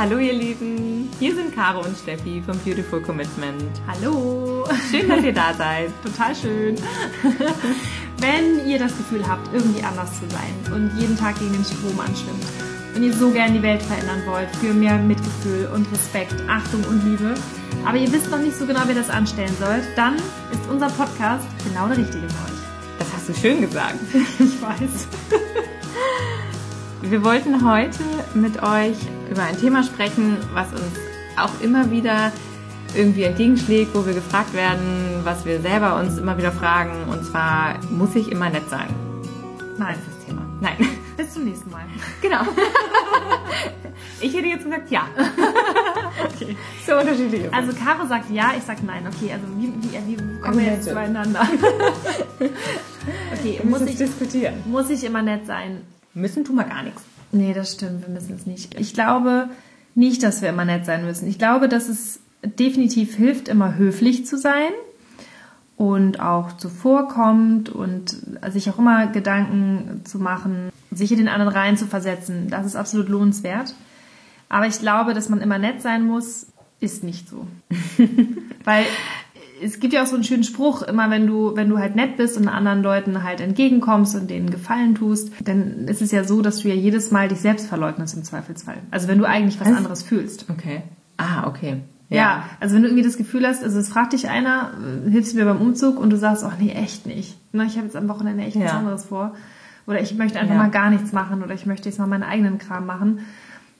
Hallo ihr Lieben, hier sind Caro und Steffi vom Beautiful Commitment. Hallo. Schön, dass ihr da seid. Total schön. Wenn ihr das Gefühl habt, irgendwie anders zu sein und jeden Tag gegen den Strom anschwimmt und ihr so gerne die Welt verändern wollt für mehr Mitgefühl und Respekt, Achtung und Liebe, aber ihr wisst noch nicht so genau, wie ihr das anstellen sollt, dann ist unser Podcast genau der richtige für euch. Das hast du schön gesagt. Ich weiß. Wir wollten heute mit euch über ein Thema sprechen, was uns auch immer wieder irgendwie entgegenschlägt, wo wir gefragt werden, was wir selber uns immer wieder fragen. Und zwar, muss ich immer nett sein? Nein. Das ist das Thema. Nein. Bis zum nächsten Mal. Genau. Ich hätte jetzt gesagt ja. Okay. So unterschiedlich. ist Also Caro sagt ja, ich sag nein. Okay, also wie, wie, wie kommen wir jetzt zueinander? Okay, Muss ich, diskutieren. muss ich immer nett sein? Müssen tun wir gar nichts. Nee, das stimmt, wir müssen es nicht. Ich glaube nicht, dass wir immer nett sein müssen. Ich glaube, dass es definitiv hilft, immer höflich zu sein und auch zuvorkommt und sich auch immer Gedanken zu machen, sich in den anderen rein zu versetzen. Das ist absolut lohnenswert. Aber ich glaube, dass man immer nett sein muss, ist nicht so. Weil es gibt ja auch so einen schönen Spruch, immer wenn du, wenn du halt nett bist und anderen Leuten halt entgegenkommst und denen Gefallen tust, dann ist es ja so, dass du ja jedes Mal dich selbst verleugnest im Zweifelsfall. Also wenn du eigentlich was Was? anderes fühlst. Okay. Ah, okay. Ja. also wenn du irgendwie das Gefühl hast, also es fragt dich einer, äh, hilfst du mir beim Umzug und du sagst, ach nee, echt nicht. Na, ich habe jetzt am Wochenende echt was Ja. anderes vor. Oder ich möchte einfach Ja. mal gar nichts machen oder ich möchte jetzt mal meinen eigenen Kram machen.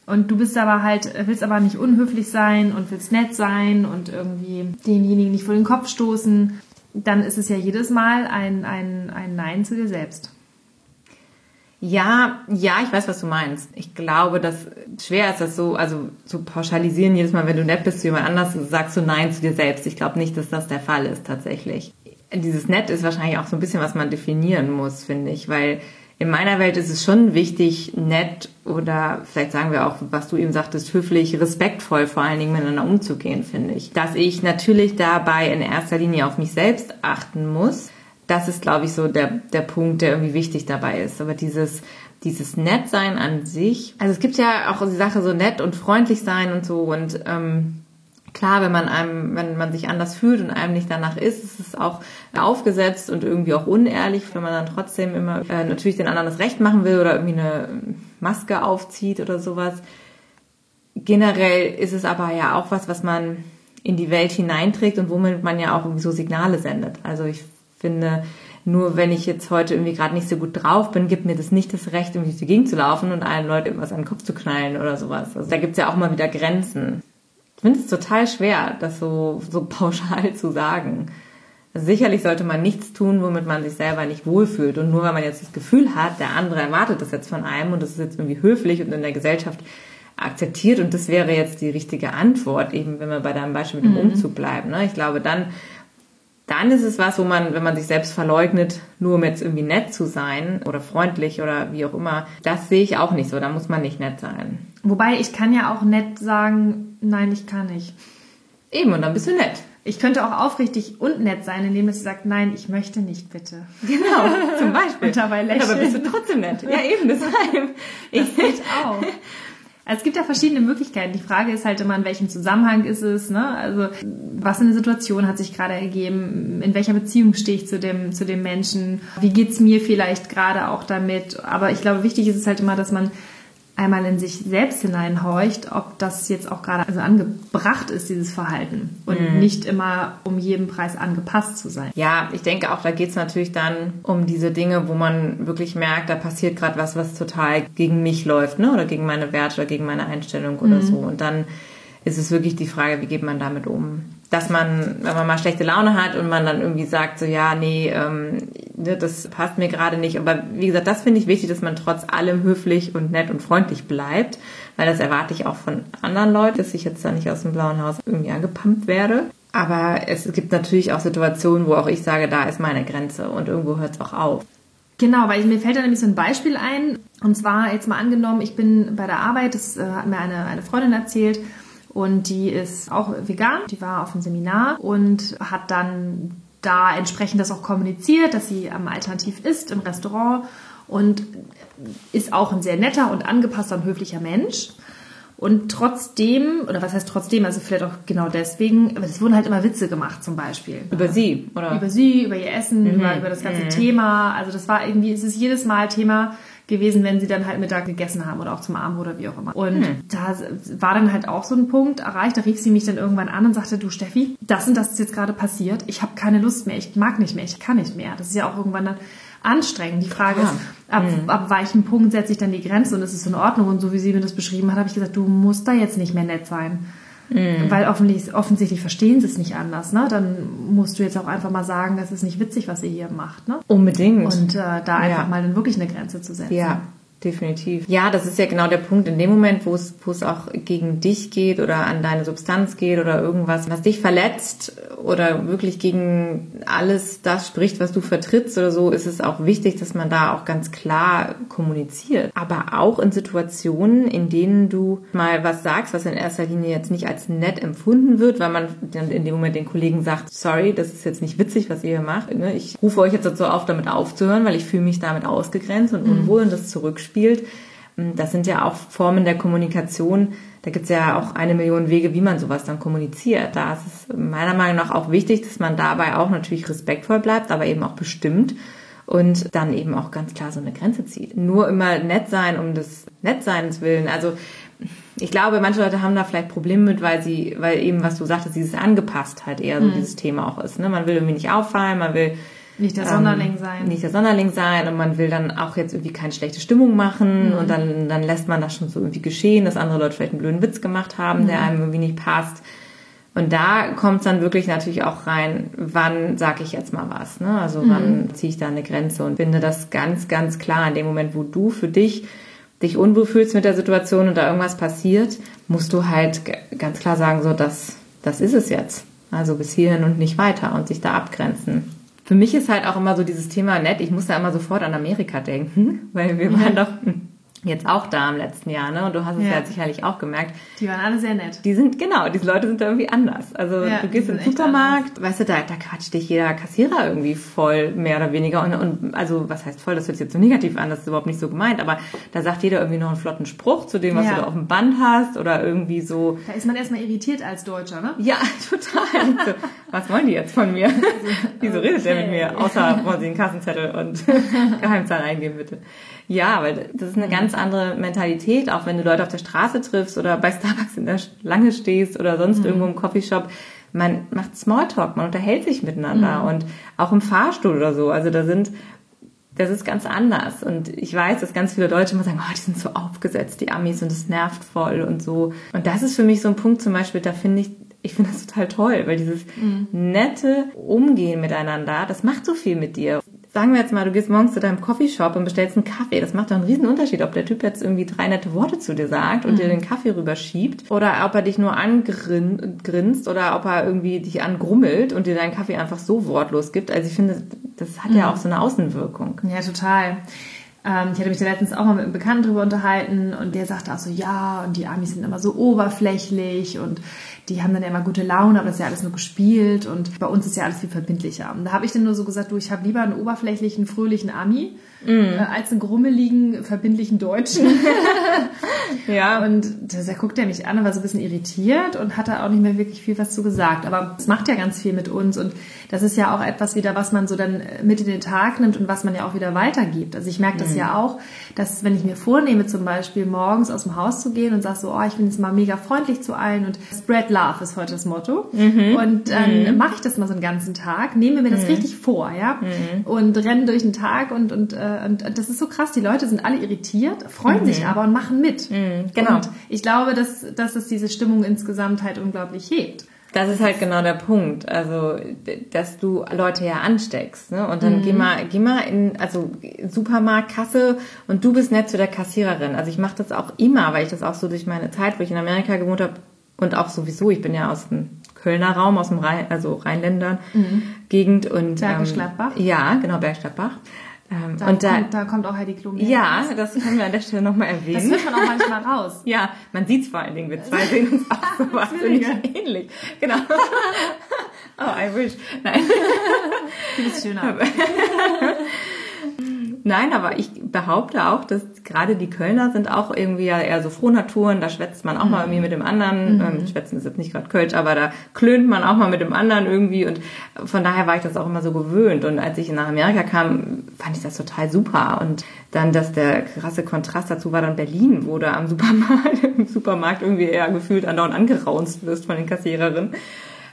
Und du bist aber halt, willst aber nicht unhöflich sein und willst nett sein und irgendwie denjenigen nicht vor den Kopf stoßen, dann ist es ja jedes Mal ein, ein, ein Nein zu dir selbst. Ja, ja, ich weiß, was du meinst. Ich glaube, dass schwer ist das so, also zu pauschalisieren, jedes Mal, wenn du nett bist zu jemand anders, sagst du Nein zu dir selbst. Ich glaube nicht, dass das der Fall ist tatsächlich. Dieses Nett ist wahrscheinlich auch so ein bisschen, was man definieren muss, finde ich, weil in meiner Welt ist es schon wichtig, nett oder vielleicht sagen wir auch, was du eben sagtest, höflich, respektvoll vor allen Dingen miteinander umzugehen, finde ich. Dass ich natürlich dabei in erster Linie auf mich selbst achten muss, das ist, glaube ich, so der, der Punkt, der irgendwie wichtig dabei ist. Aber dieses, dieses Nettsein an sich, also es gibt ja auch die Sache so nett und freundlich sein und so und ähm, klar, wenn man einem, wenn man sich anders fühlt und einem nicht danach ist, ist es auch aufgesetzt und irgendwie auch unehrlich, wenn man dann trotzdem immer äh, natürlich den anderen das Recht machen will oder irgendwie eine Maske aufzieht oder sowas. Generell ist es aber ja auch was, was man in die Welt hineinträgt und womit man ja auch irgendwie so Signale sendet. Also ich finde, nur wenn ich jetzt heute irgendwie gerade nicht so gut drauf bin, gibt mir das nicht das Recht, irgendwie Gegend zu laufen und allen Leuten irgendwas an den Kopf zu knallen oder sowas. Also da gibt's ja auch mal wieder Grenzen. Ich finde es total schwer, das so, so pauschal zu sagen. Also sicherlich sollte man nichts tun, womit man sich selber nicht wohlfühlt. Und nur weil man jetzt das Gefühl hat, der andere erwartet das jetzt von einem und das ist jetzt irgendwie höflich und in der Gesellschaft akzeptiert und das wäre jetzt die richtige Antwort, eben wenn wir bei deinem Beispiel mit dem Umzug bleiben. Ne? Ich glaube, dann, dann ist es was, wo man, wenn man sich selbst verleugnet, nur um jetzt irgendwie nett zu sein oder freundlich oder wie auch immer, das sehe ich auch nicht so. Da muss man nicht nett sein. Wobei ich kann ja auch nett sagen, nein, ich kann nicht. Eben, und dann bist du nett. Ich könnte auch aufrichtig und nett sein, indem ich sage, nein, ich möchte nicht, bitte. Genau, zum Beispiel. Und dabei Und dabei bist du lächeln. trotzdem nett. Ja, eben, deshalb. Ich, Das geht auch. Also es gibt ja verschiedene Möglichkeiten. Die Frage ist halt immer, in welchem Zusammenhang ist es, ne? Also, was für eine Situation hat sich gerade ergeben? In welcher Beziehung stehe ich zu dem, zu dem Menschen? Wie geht's mir vielleicht gerade auch damit? Aber ich glaube, wichtig ist es halt immer, dass man einmal in sich selbst hineinhorcht, ob das jetzt auch gerade also angebracht ist, dieses Verhalten. Und nicht immer um jeden Preis angepasst zu sein. Ja, ich denke auch, da geht's natürlich dann um diese Dinge, wo man wirklich merkt, da passiert gerade was, was total gegen mich läuft, ne? Oder gegen meine Werte oder gegen meine Einstellung oder so. Und dann ist es wirklich die Frage, wie geht man damit um? Dass man, wenn man mal schlechte Laune hat und man dann irgendwie sagt, so ja, nee, ähm, ne, das passt mir gerade nicht. Aber wie gesagt, das finde ich wichtig, dass man trotz allem höflich und nett und freundlich bleibt, weil das erwarte ich auch von anderen Leuten, dass ich jetzt da nicht aus dem blauen Haus irgendwie angepumpt werde. Aber es gibt natürlich auch Situationen, wo auch ich sage, da ist meine Grenze und irgendwo hört es auch auf. Genau, weil mir fällt da nämlich so ein Beispiel ein. Und zwar jetzt mal angenommen, ich bin bei der Arbeit, das äh, hat mir eine, eine Freundin erzählt, und die ist auch vegan. Die war auf einem Seminar und hat dann da entsprechend das auch kommuniziert, dass sie am Alternativ isst im Restaurant und ist auch ein sehr netter und angepasster und höflicher Mensch. Und trotzdem, oder was heißt trotzdem, also vielleicht auch genau deswegen, aber es wurden halt immer Witze gemacht zum Beispiel. Über sie, oder? Über sie, über ihr Essen, mhm. über, über das ganze mhm. Thema. Also das war irgendwie, es ist jedes Mal Thema gewesen, wenn sie dann halt Mittag gegessen haben oder auch zum Abend oder wie auch immer. Und mhm. da war dann halt auch so ein Punkt erreicht, da rief sie mich dann irgendwann an und sagte, du Steffi, das und das ist jetzt gerade passiert, ich habe keine Lust mehr, ich mag nicht mehr, ich kann nicht mehr. Das ist ja auch irgendwann dann anstrengend. Die Frage ist, ab, mhm. ab welchem Punkt setze ich dann die Grenze und es ist in Ordnung. Und so wie sie mir das beschrieben hat, habe ich gesagt, du musst da jetzt nicht mehr nett sein. Mhm. Weil offensichtlich, offensichtlich verstehen sie es nicht anders. Ne? Dann musst du jetzt auch einfach mal sagen, das ist nicht witzig, was ihr hier macht. Ne? Unbedingt. Und äh, da einfach ja. mal dann wirklich eine Grenze zu setzen. Ja. Definitiv. Ja, das ist ja genau der Punkt in dem Moment, wo es, wo es auch gegen dich geht oder an deine Substanz geht oder irgendwas, was dich verletzt oder wirklich gegen alles das spricht, was du vertrittst oder so, ist es auch wichtig, dass man da auch ganz klar kommuniziert. Aber auch in Situationen, in denen du mal was sagst, was in erster Linie jetzt nicht als nett empfunden wird, weil man dann in dem Moment den Kollegen sagt, sorry, das ist jetzt nicht witzig, was ihr hier macht. Ne? Ich rufe euch jetzt dazu auf, damit aufzuhören, weil ich fühle mich damit ausgegrenzt und mhm. unwohl und das zurückspielt spielt. Ähm, das sind ja auch Formen der Kommunikation. Da gibt es ja auch eine Million Wege, wie man sowas dann kommuniziert. Da ist es meiner Meinung nach auch wichtig, dass man dabei auch natürlich respektvoll bleibt, aber eben auch bestimmt und dann eben auch ganz klar so eine Grenze zieht. Nur immer nett sein um des Nettseins willen. Also ich glaube, manche Leute haben da vielleicht Probleme mit, weil sie, weil eben, was du sagtest, dieses angepasst halt eher so mhm. dieses Thema auch ist. Ne? Man will irgendwie nicht auffallen, man will nicht der Sonderling ähm, sein. Nicht der Sonderling sein und man will dann auch jetzt irgendwie keine schlechte Stimmung machen mhm. und dann, dann lässt man das schon so irgendwie geschehen, dass andere Leute vielleicht einen blöden Witz gemacht haben, mhm. der einem irgendwie nicht passt. Und da kommt es dann wirklich natürlich auch rein, wann sage ich jetzt mal was. Ne? Also mhm. wann ziehe ich da eine Grenze und finde das ganz, ganz klar in dem Moment, wo du für dich dich unwohl fühlst mit der Situation und da irgendwas passiert, musst du halt ganz klar sagen, so, das, das ist es jetzt. Also bis hierhin und nicht weiter und sich da abgrenzen für mich ist halt auch immer so dieses Thema nett. Ich muss da immer sofort an Amerika denken, weil wir waren doch jetzt auch da im letzten Jahr, ne? Und du hast es ja. ja, sicherlich auch gemerkt. Die waren alle sehr nett. Die sind, genau, diese Leute sind da irgendwie anders. Also ja, du gehst in den Supermarkt, weißt du, da, da quatscht dich jeder Kassierer irgendwie voll, mehr oder weniger. Und, und also, was heißt voll, das hört sich jetzt so negativ an, das ist überhaupt nicht so gemeint, aber da sagt jeder irgendwie noch einen flotten Spruch zu dem, was ja. du da auf dem Band hast oder irgendwie so. Da ist man erstmal irritiert als Deutscher, ne? Ja, total. so, was wollen die jetzt von mir? Also, Wieso redet okay. der mit mir? Außer wollen sie einen Kassenzettel und Geheimzahl eingeben, bitte. Ja, weil das ist eine ganz andere Mentalität, auch wenn du Leute auf der Straße triffst oder bei Starbucks in der Schlange stehst oder sonst mhm. irgendwo im Coffeeshop. Man macht Smalltalk, man unterhält sich miteinander mhm. und auch im Fahrstuhl oder so. Also da sind, das ist ganz anders. Und ich weiß, dass ganz viele Deutsche immer sagen, oh, die sind so aufgesetzt, die Amis, und das nervt voll und so. Und das ist für mich so ein Punkt zum Beispiel, da finde ich, ich finde das total toll, weil dieses mhm. nette Umgehen miteinander, das macht so viel mit dir sagen wir jetzt mal, du gehst morgens zu deinem Coffeeshop und bestellst einen Kaffee. Das macht doch einen riesen Unterschied, ob der Typ jetzt irgendwie drei nette Worte zu dir sagt und mhm. dir den Kaffee rüberschiebt oder ob er dich nur angrinst oder ob er irgendwie dich angrummelt und dir deinen Kaffee einfach so wortlos gibt. Also ich finde, das hat mhm. ja auch so eine Außenwirkung. Ja, total. Ähm, ich hatte mich da letztens auch mal mit einem Bekannten drüber unterhalten und der sagte auch so, ja, und die Amis sind immer so oberflächlich und die haben dann ja immer gute Laune, aber das ist ja alles nur gespielt und bei uns ist ja alles viel verbindlicher. Und da habe ich dann nur so gesagt, du, ich habe lieber einen oberflächlichen, fröhlichen Ami mm. äh, als einen grummeligen, verbindlichen Deutschen. ja. Und da guckt er mich an und war so ein bisschen irritiert und hat da auch nicht mehr wirklich viel was zu gesagt. Aber es macht ja ganz viel mit uns und das ist ja auch etwas wieder, was man so dann mit in den Tag nimmt und was man ja auch wieder weitergibt. Also ich merke das mm. ja auch, dass wenn ich mir vornehme, zum Beispiel morgens aus dem Haus zu gehen und sage so, oh, ich bin jetzt mal mega freundlich zu allen und spread love ist heute das Motto. Mhm. Und dann mhm. mache ich das mal so einen ganzen Tag, nehme mir das mhm. richtig vor, ja, mhm. und renne durch den Tag und, und, äh, und das ist so krass. Die Leute sind alle irritiert, freuen sich mhm. aber und machen mit. Mhm. Genau. Und ich glaube, dass, dass es diese Stimmung insgesamt halt unglaublich hebt. Das ist halt genau der Punkt. Also, dass du Leute ja ansteckst, ne? Und dann mhm. geh mal, geh mal in, also Supermarktkasse und du bist nett zu der Kassiererin. Also ich mache das auch immer, weil ich das auch so durch meine Zeit, wo ich in Amerika gewohnt habe, und auch sowieso, ich bin ja aus dem Kölner Raum, aus dem Rhein, also Rheinländern mhm. Gegend und Bergisch ähm, Gladbach. Ähm, ja, genau Bergisch Gladbach. Ähm, da, und da, kommt, da kommt auch Heidi Klum Ja, das können wir an der Stelle nochmal erwähnen. Das hört man auch manchmal raus. ja, man sieht es vor allen Dingen. Wir zwei sehen uns auch so wahnsinnig ähnlich. Genau. oh, I wish. Nein. Du bist schöner. Nein, aber ich behaupte auch, dass gerade die Kölner sind auch irgendwie ja eher so Frohnaturen, da schwätzt man auch mhm. mal irgendwie mit dem anderen. Mhm. Ähm, schwätzen ist jetzt nicht gerade Kölsch, aber da klönt man auch mal mit dem anderen irgendwie und von daher war ich das auch immer so gewöhnt. Und als ich nach Amerika kam, fand ich das total super. Und dann, dass der krasse Kontrast dazu war dann Berlin, wo du am Supermarkt, im Supermarkt irgendwie eher gefühlt andauernd angeraunzt wirst von den Kassiererinnen.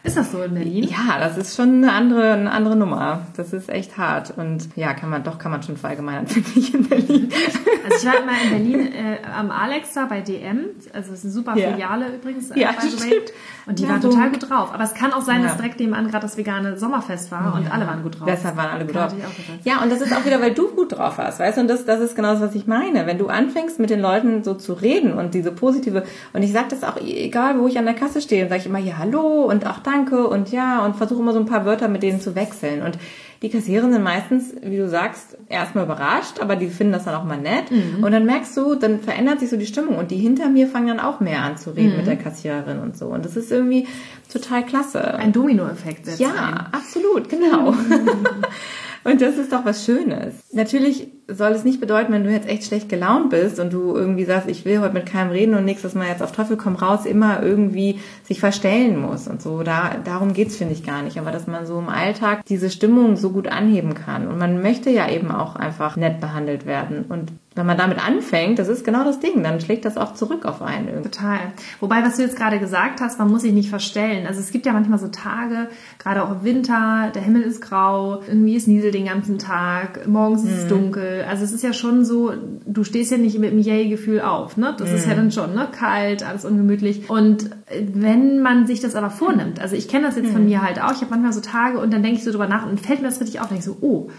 Ist das so in Berlin? Ja, das ist schon eine andere, eine andere Nummer. Das ist echt hart. Und ja, kann man, doch kann man schon verallgemeinern, finde ich, in Berlin. Also ich war immer in Berlin äh, am Alexa bei DM. Also das ist eine super Filiale ja. übrigens. Ja, stimmt. Und die ja, waren so. total gut drauf. Aber es kann auch sein, dass direkt nebenan gerade das vegane Sommerfest war und alle waren gut drauf. Deshalb waren alle gut drauf. Ja, und das ist auch wieder, weil du gut drauf warst, weißt du? Und das, das ist genau das, was ich meine. Wenn du anfängst, mit den Leuten so zu reden und diese positive, und ich sage das auch, egal wo ich an der Kasse stehe, sage ich immer, ja, hallo und auch danke und ja, und versuche immer so ein paar Wörter mit denen zu wechseln. Und die Kassierer sind meistens, wie du sagst, erstmal überrascht, aber die finden das dann auch mal nett. Mhm. Und dann merkst du, dann verändert sich so die Stimmung und die hinter mir fangen dann auch mehr an zu reden mhm. mit der Kassiererin und so. Und das ist irgendwie total klasse. Ein Dominoeffekt. Ja, ein. absolut, genau. Und das ist doch was Schönes. Natürlich soll es nicht bedeuten, wenn du jetzt echt schlecht gelaunt bist und du irgendwie sagst, ich will heute mit keinem reden und nichts, dass man jetzt auf Teufel komm raus immer irgendwie sich verstellen muss und so. Da, darum geht's finde ich gar nicht. Aber dass man so im Alltag diese Stimmung so gut anheben kann. Und man möchte ja eben auch einfach nett behandelt werden. Und wenn man damit anfängt, das ist genau das Ding, dann schlägt das auch zurück auf einen. Irgendwie. Total. Wobei, was du jetzt gerade gesagt hast, man muss sich nicht verstellen. Also es gibt ja manchmal so Tage, gerade auch im Winter, der Himmel ist grau, irgendwie ist Niesel den ganzen Tag, morgens ist es hm. dunkel. Also es ist ja schon so, du stehst ja nicht mit dem Yay-Gefühl auf, ne? Das hm. ist ja hm. dann schon, ne? Kalt, alles ungemütlich. Und wenn man sich das aber vornimmt, also ich kenne das jetzt hm. von mir halt auch, ich habe manchmal so Tage und dann denke ich so drüber nach und fällt mir das richtig auf, denke ich so, oh,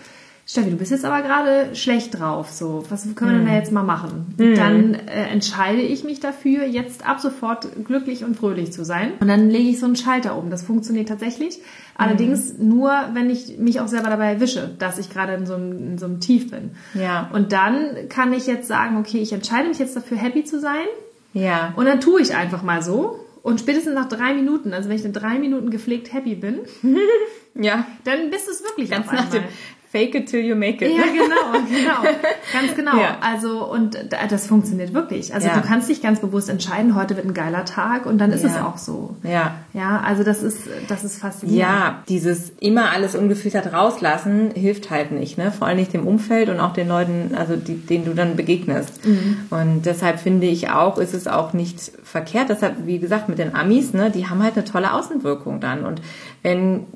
Steffi, du bist jetzt aber gerade schlecht drauf. So, was können wir denn da hm. jetzt mal machen? Mhm. Dann äh, entscheide ich mich dafür, jetzt ab sofort glücklich und fröhlich zu sein. Und dann lege ich so einen Schalter um. Das funktioniert tatsächlich. Allerdings mhm. nur, wenn ich mich auch selber dabei erwische, dass ich gerade in so, einem, in so einem Tief bin. Ja. Und dann kann ich jetzt sagen, okay, ich entscheide mich jetzt dafür, happy zu sein. Ja. Und dann tue ich einfach mal so. Und spätestens nach drei Minuten, also wenn ich in drei Minuten gepflegt happy bin, ja. dann bist du es wirklich Ganz nach dem, Fake it till you make it. Ja, genau, genau. Ganz genau. Ja. Also, und das funktioniert wirklich. Also, ja. du kannst dich ganz bewusst entscheiden, heute wird ein geiler Tag und dann ist ja. es auch so. Ja. Ja, also das ist, das ist faszinierend. Ja, dieses immer alles ungefiltert rauslassen hilft halt nicht, ne? Vor allem nicht dem Umfeld und auch den Leuten, also die, denen du dann begegnest. Mhm. Und deshalb finde ich auch, ist es auch nicht verkehrt. Deshalb, wie gesagt, mit den Amis, ne, die haben halt eine tolle Außenwirkung dann. Und wenn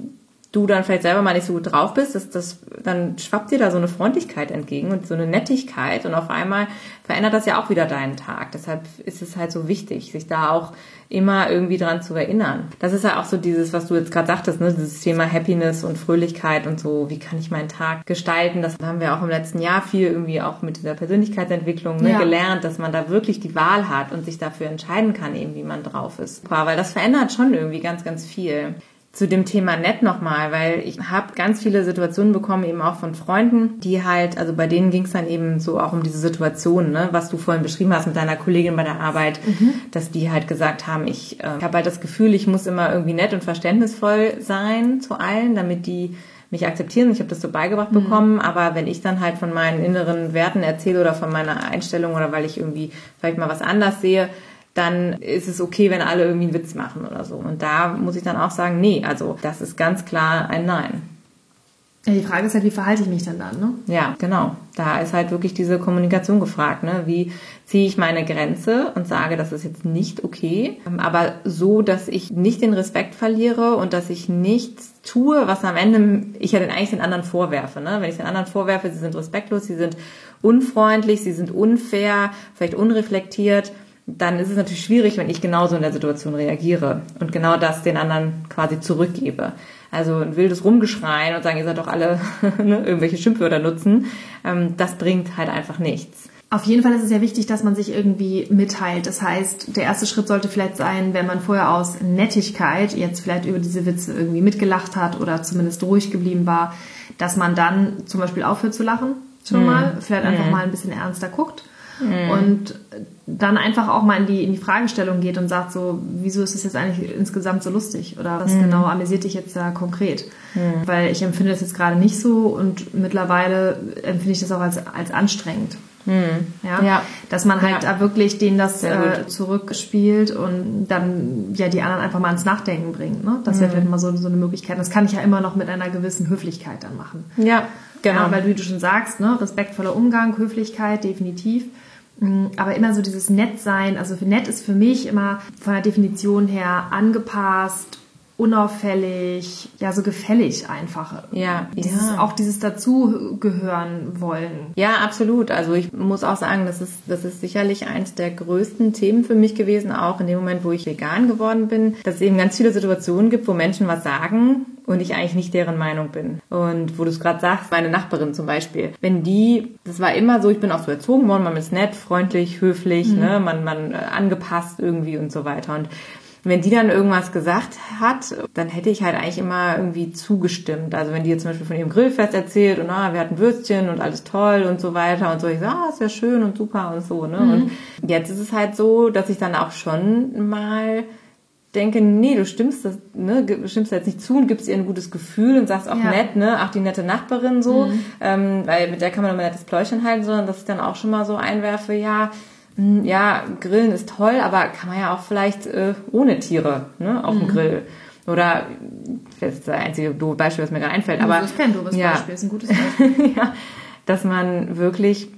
du dann vielleicht selber mal nicht so gut drauf bist, dass das, dann schwappt dir da so eine Freundlichkeit entgegen und so eine Nettigkeit und auf einmal verändert das ja auch wieder deinen Tag. Deshalb ist es halt so wichtig, sich da auch immer irgendwie dran zu erinnern. Das ist ja auch so dieses, was du jetzt gerade sagtest, ne, dieses Thema Happiness und Fröhlichkeit und so, wie kann ich meinen Tag gestalten? Das haben wir auch im letzten Jahr viel irgendwie auch mit dieser Persönlichkeitsentwicklung ne, ja. gelernt, dass man da wirklich die Wahl hat und sich dafür entscheiden kann, eben wie man drauf ist. Weil das verändert schon irgendwie ganz, ganz viel zu dem Thema nett nochmal, weil ich habe ganz viele Situationen bekommen, eben auch von Freunden, die halt, also bei denen ging es dann eben so auch um diese Situation, ne, was du vorhin beschrieben hast mit deiner Kollegin bei der Arbeit, mhm. dass die halt gesagt haben, ich, äh, ich habe halt das Gefühl, ich muss immer irgendwie nett und verständnisvoll sein zu allen, damit die mich akzeptieren. Ich habe das so beigebracht mhm. bekommen, aber wenn ich dann halt von meinen inneren Werten erzähle oder von meiner Einstellung oder weil ich irgendwie vielleicht mal was anders sehe, dann ist es okay, wenn alle irgendwie einen Witz machen oder so. Und da muss ich dann auch sagen, nee, also das ist ganz klar ein Nein. Ja, die Frage ist halt, wie verhalte ich mich dann dann, ne? Ja, genau. Da ist halt wirklich diese Kommunikation gefragt, ne? Wie ziehe ich meine Grenze und sage, das ist jetzt nicht okay, aber so, dass ich nicht den Respekt verliere und dass ich nichts tue, was am Ende ich ja dann eigentlich den anderen vorwerfe, ne? Wenn ich den anderen vorwerfe, sie sind respektlos, sie sind unfreundlich, sie sind unfair, vielleicht unreflektiert, dann ist es natürlich schwierig, wenn ich genauso in der Situation reagiere und genau das den anderen quasi zurückgebe. Also ein wildes Rumgeschreien und sagen, ihr seid doch alle ne, irgendwelche Schimpfwörter nutzen, ähm, das bringt halt einfach nichts. Auf jeden Fall ist es ja wichtig, dass man sich irgendwie mitteilt. Das heißt, der erste Schritt sollte vielleicht sein, wenn man vorher aus Nettigkeit jetzt vielleicht über diese Witze irgendwie mitgelacht hat oder zumindest ruhig geblieben war, dass man dann zum Beispiel aufhört zu lachen, schon mm. mal, vielleicht einfach mm. mal ein bisschen ernster guckt Mhm. Und dann einfach auch mal in die, in die Fragestellung geht und sagt so, wieso ist es jetzt eigentlich insgesamt so lustig? Oder was mhm. genau amüsiert dich jetzt da konkret? Mhm. Weil ich empfinde das jetzt gerade nicht so und mittlerweile empfinde ich das auch als, als anstrengend. Mhm. Ja? ja? Dass man halt ja. da wirklich denen das äh, zurückspielt und dann ja die anderen einfach mal ins Nachdenken bringt. Ne? Das wäre vielleicht mal so, so eine Möglichkeit. Das kann ich ja immer noch mit einer gewissen Höflichkeit dann machen. Ja, genau. Ja, weil wie du schon sagst, ne? respektvoller Umgang, Höflichkeit, definitiv. Mm, aber immer so dieses Nettsein, also für nett ist für mich immer von der Definition her angepasst, unauffällig, ja, so gefällig einfach. Ja, dieses, ja. Auch dieses dazugehören wollen. Ja, absolut. Also ich muss auch sagen, das ist, das ist sicherlich eins der größten Themen für mich gewesen, auch in dem Moment, wo ich vegan geworden bin, dass es eben ganz viele Situationen gibt, wo Menschen was sagen und ich eigentlich nicht deren Meinung bin. Und wo du es gerade sagst, meine Nachbarin zum Beispiel, wenn die, das war immer so, ich bin auch so erzogen worden, man ist nett, freundlich, höflich, mhm. ne, man, man äh, angepasst irgendwie und so weiter. Und wenn die dann irgendwas gesagt hat, dann hätte ich halt eigentlich immer irgendwie zugestimmt. Also wenn die jetzt zum Beispiel von ihrem Grillfest erzählt und ah, wir hatten Würstchen und alles toll und so weiter und so, ich sage, ah, ist ja schön und super und so. Ne? Mhm. Und jetzt ist es halt so, dass ich dann auch schon mal denke, nee, du stimmst das, ne, stimmst jetzt nicht zu und gibst ihr ein gutes Gefühl und sagst auch ja. nett, ne, ach die nette Nachbarin so, mhm. ähm, weil mit der kann man immer nettes Pläuschen halten, sondern dass ich dann auch schon mal so einwerfe, ja, hm, ja, Grillen ist toll, aber kann man ja auch vielleicht äh, ohne Tiere ne, auf dem mhm. Grill. Oder das ist das einzige doofe Beispiel, was mir gerade einfällt. Aber das ist kein doofes ja, Beispiel, ist ein gutes Beispiel. ja, dass man wirklich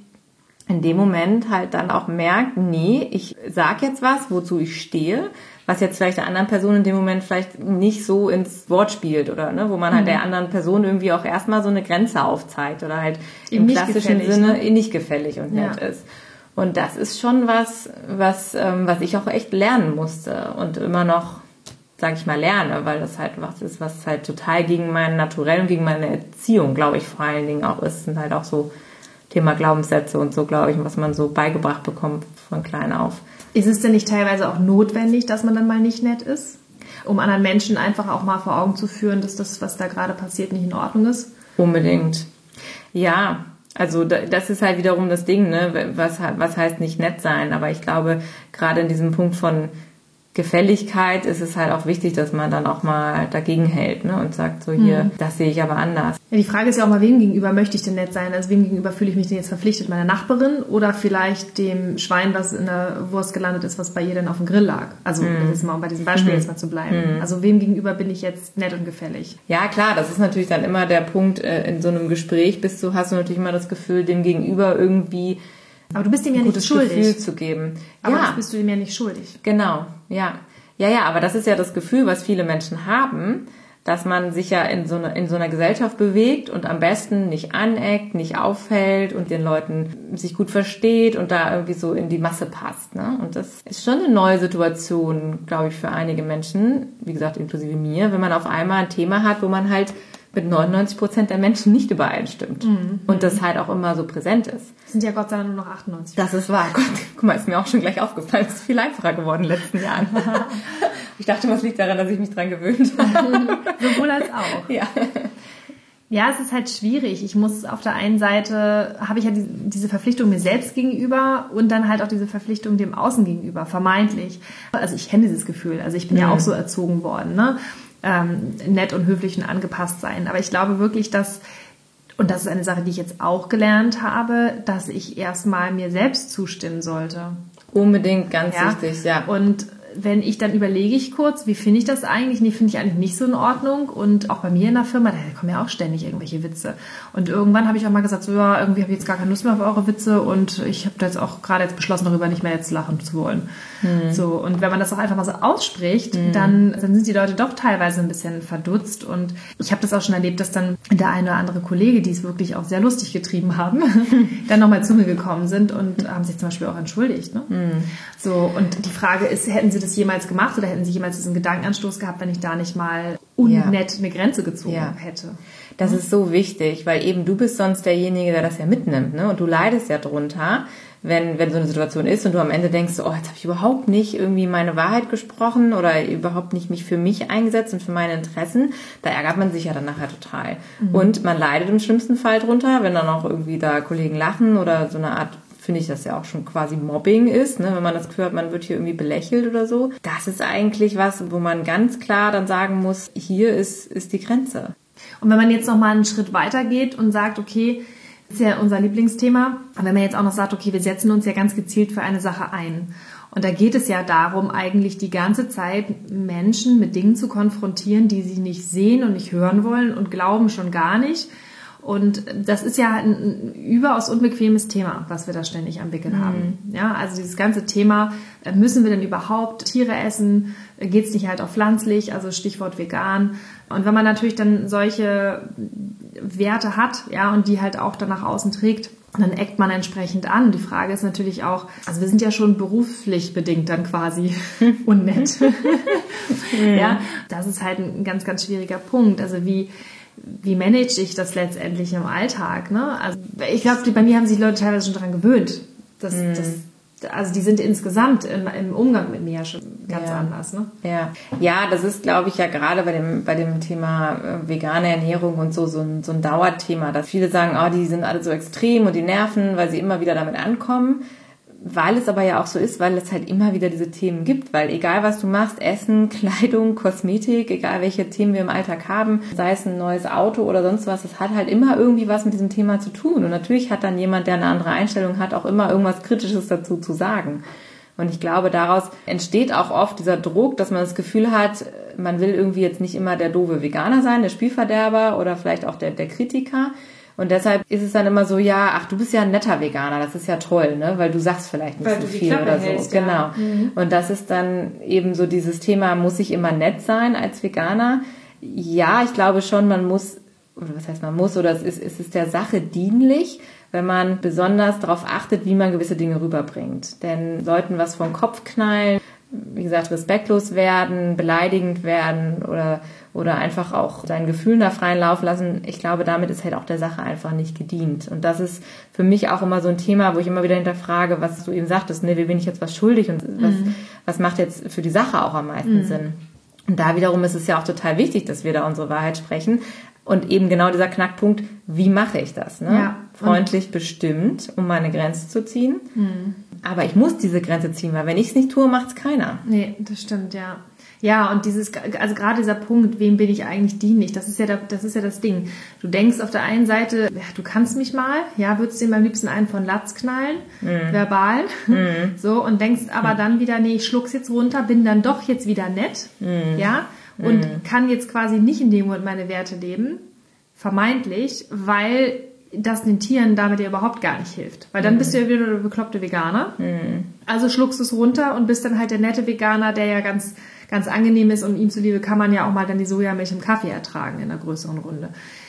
in dem Moment halt dann auch merkt, nee, ich sag jetzt was, wozu ich stehe, was jetzt vielleicht der anderen Person in dem Moment vielleicht nicht so ins Wort spielt oder ne, wo man halt mhm. der anderen Person irgendwie auch erstmal so eine Grenze aufzeigt oder halt im klassischen Sinne ne? nicht gefällig und nett ja. ist. Und das ist schon was, was, ähm, was ich auch echt lernen musste und immer noch, sag ich mal, lerne, weil das halt was ist, was halt total gegen mein Naturell und gegen meine Erziehung, glaube ich, vor allen Dingen auch ist. Sind halt auch so Thema Glaubenssätze und so, glaube ich, was man so beigebracht bekommt von klein auf. Ist es denn nicht teilweise auch notwendig, dass man dann mal nicht nett ist? Um anderen Menschen einfach auch mal vor Augen zu führen, dass das, was da gerade passiert, nicht in Ordnung ist? Unbedingt. Ja, also das ist halt wiederum das Ding, ne? Was, was heißt nicht nett sein? Aber ich glaube, gerade in diesem Punkt von Gefälligkeit ist es halt auch wichtig, dass man dann auch mal dagegen hält ne? und sagt, so hier, mhm. das sehe ich aber anders. Ja, die Frage ist ja auch mal, wem gegenüber möchte ich denn nett sein? Also wem gegenüber fühle ich mich denn jetzt verpflichtet? Meiner Nachbarin oder vielleicht dem Schwein, was in der Wurst gelandet ist, was bei ihr dann auf dem Grill lag? Also mhm. jetzt mal um bei diesem Beispiel mhm. jetzt mal zu bleiben. Mhm. Also wem gegenüber bin ich jetzt nett und gefällig? Ja, klar, das ist natürlich dann immer der Punkt, äh, in so einem Gespräch bist du, hast du natürlich immer das Gefühl, dem gegenüber irgendwie aber du bist ihm ja nicht schuldig. Gefühl zu geben. Aber ja. das bist du ihm ja nicht schuldig. Genau, ja. Ja, ja, aber das ist ja das Gefühl, was viele Menschen haben, dass man sich ja in so, einer, in so einer Gesellschaft bewegt und am besten nicht aneckt, nicht auffällt und den Leuten sich gut versteht und da irgendwie so in die Masse passt. Ne? Und das ist schon eine neue Situation, glaube ich, für einige Menschen, wie gesagt, inklusive mir, wenn man auf einmal ein Thema hat, wo man halt mit 99 Prozent der Menschen nicht übereinstimmt. Mhm. Und das halt auch immer so präsent ist. Das sind ja Gott sei Dank nur noch 98. Das ist wahr. Gott, guck mal, ist mir auch schon gleich aufgefallen. Es ist viel einfacher geworden in den letzten Jahren. ich dachte, was liegt daran, dass ich mich dran gewöhnt habe. Sowohl als auch. Ja. Ja, es ist halt schwierig. Ich muss auf der einen Seite, habe ich ja die, diese Verpflichtung mir selbst gegenüber und dann halt auch diese Verpflichtung dem Außen gegenüber, vermeintlich. Also ich kenne dieses Gefühl. Also ich bin mhm. ja auch so erzogen worden. Ne? Ähm, nett und höflich und angepasst sein. Aber ich glaube wirklich, dass, und das ist eine Sache, die ich jetzt auch gelernt habe, dass ich erstmal mir selbst zustimmen sollte. Unbedingt, ganz ja? wichtig, ja. Und wenn ich dann überlege ich kurz, wie finde ich das eigentlich? Nee, finde ich eigentlich nicht so in Ordnung. Und auch bei mir in der Firma, da kommen ja auch ständig irgendwelche Witze. Und irgendwann habe ich auch mal gesagt, so ja, irgendwie habe ich jetzt gar keine Lust mehr auf eure Witze und ich habe da jetzt auch gerade jetzt beschlossen, darüber nicht mehr jetzt lachen zu wollen. Hm. So, und wenn man das auch einfach mal so ausspricht, hm. dann, dann sind die Leute doch teilweise ein bisschen verdutzt. Und ich habe das auch schon erlebt, dass dann der eine oder andere Kollege, die es wirklich auch sehr lustig getrieben haben, dann nochmal zu mir gekommen sind und haben sich zum Beispiel auch entschuldigt. Ne? Hm. So, und die Frage ist, hätten sie das jemals gemacht oder hätten sie jemals diesen Gedankenanstoß gehabt, wenn ich da nicht mal unnett ja. eine Grenze gezogen ja. hätte? Das ist so wichtig, weil eben du bist sonst derjenige, der das ja mitnimmt, ne? Und du leidest ja drunter wenn, wenn so eine Situation ist und du am Ende denkst, oh, jetzt habe ich überhaupt nicht irgendwie meine Wahrheit gesprochen oder überhaupt nicht mich für mich eingesetzt und für meine Interessen, da ärgert man sich ja dann nachher total. Mhm. Und man leidet im schlimmsten Fall drunter, wenn dann auch irgendwie da Kollegen lachen oder so eine Art finde ich das ja auch schon quasi Mobbing ist, ne? wenn man das Gefühl hat, man wird hier irgendwie belächelt oder so. Das ist eigentlich was, wo man ganz klar dann sagen muss, hier ist, ist die Grenze. Und wenn man jetzt noch mal einen Schritt weiter geht und sagt, okay, ist ja unser Lieblingsthema, aber wenn man jetzt auch noch sagt, okay, wir setzen uns ja ganz gezielt für eine Sache ein. Und da geht es ja darum, eigentlich die ganze Zeit Menschen mit Dingen zu konfrontieren, die sie nicht sehen und nicht hören wollen und glauben schon gar nicht. Und das ist ja ein überaus unbequemes Thema, was wir da ständig am Wickel mhm. haben. Ja, also dieses ganze Thema, äh, müssen wir denn überhaupt Tiere essen? Geht es nicht halt auch pflanzlich? Also Stichwort vegan. Und wenn man natürlich dann solche Werte hat, ja, und die halt auch dann nach außen trägt, dann eckt man entsprechend an. Die Frage ist natürlich auch, also wir sind ja schon beruflich bedingt dann quasi unnett. ja, das ist halt ein ganz, ganz schwieriger Punkt. Also wie, wie manage ich das letztendlich im Alltag? Ne? Also ich glaube, bei mir haben sich Leute teilweise schon daran gewöhnt. dass, mhm. das, also die sind insgesamt im, im Umgang mit mir schon ganz ja. anders. Ne? Ja. ja, das ist, glaube ich, ja gerade bei dem, bei dem Thema äh, vegane Ernährung und so, so ein, so ein Dauerthema, dass viele sagen, oh, die sind alle so extrem und die nerven, weil sie immer wieder damit ankommen weil es aber ja auch so ist, weil es halt immer wieder diese Themen gibt, weil egal was du machst, Essen, Kleidung, Kosmetik, egal welche Themen wir im Alltag haben, sei es ein neues Auto oder sonst was, es hat halt immer irgendwie was mit diesem Thema zu tun. Und natürlich hat dann jemand, der eine andere Einstellung hat, auch immer irgendwas Kritisches dazu zu sagen. Und ich glaube, daraus entsteht auch oft dieser Druck, dass man das Gefühl hat, man will irgendwie jetzt nicht immer der doofe Veganer sein, der Spielverderber oder vielleicht auch der, der Kritiker, und deshalb ist es dann immer so, ja, ach, du bist ja ein netter Veganer, das ist ja toll, ne? Weil du sagst vielleicht nicht Weil so viel oder so. Hältst, genau. Ja. Mhm. Und das ist dann eben so dieses Thema, muss ich immer nett sein als Veganer? Ja, ich glaube schon, man muss, oder was heißt man muss, oder es ist, es ist der Sache dienlich, wenn man besonders darauf achtet, wie man gewisse Dinge rüberbringt. Denn sollten was vom Kopf knallen, wie gesagt, respektlos werden, beleidigend werden oder, oder einfach auch seinen Gefühlen da freien Lauf lassen, ich glaube, damit ist halt auch der Sache einfach nicht gedient. Und das ist für mich auch immer so ein Thema, wo ich immer wieder hinterfrage, was du eben sagtest, ne, wie bin ich jetzt was schuldig und was, mhm. was macht jetzt für die Sache auch am meisten mhm. Sinn? Und da wiederum ist es ja auch total wichtig, dass wir da unsere Wahrheit sprechen. Und eben genau dieser Knackpunkt, wie mache ich das? Ne? Ja. Freundlich bestimmt, um meine Grenze zu ziehen. Mhm. Aber ich muss diese Grenze ziehen, weil wenn ich es nicht tue, macht es keiner. Nee, das stimmt, ja. Ja, und dieses, also gerade dieser Punkt, wem bin ich eigentlich dienlich, das ist ja, das ist ja das Ding. Du denkst auf der einen Seite, ja, du kannst mich mal, ja, würdest dir am liebsten einen von Latz knallen, mm. verbal, mm. so, und denkst aber mm. dann wieder, nee, ich schluck's jetzt runter, bin dann doch jetzt wieder nett, mm. ja, und mm. kann jetzt quasi nicht in dem Moment meine Werte leben, vermeintlich, weil das den Tieren damit ja überhaupt gar nicht hilft. Weil dann mhm. bist du ja wieder der bekloppte Veganer. Mhm. Also schluckst du es runter und bist dann halt der nette Veganer, der ja ganz, ganz angenehm ist und ihm zuliebe kann man ja auch mal dann die Sojamilch im Kaffee ertragen in einer größeren Runde.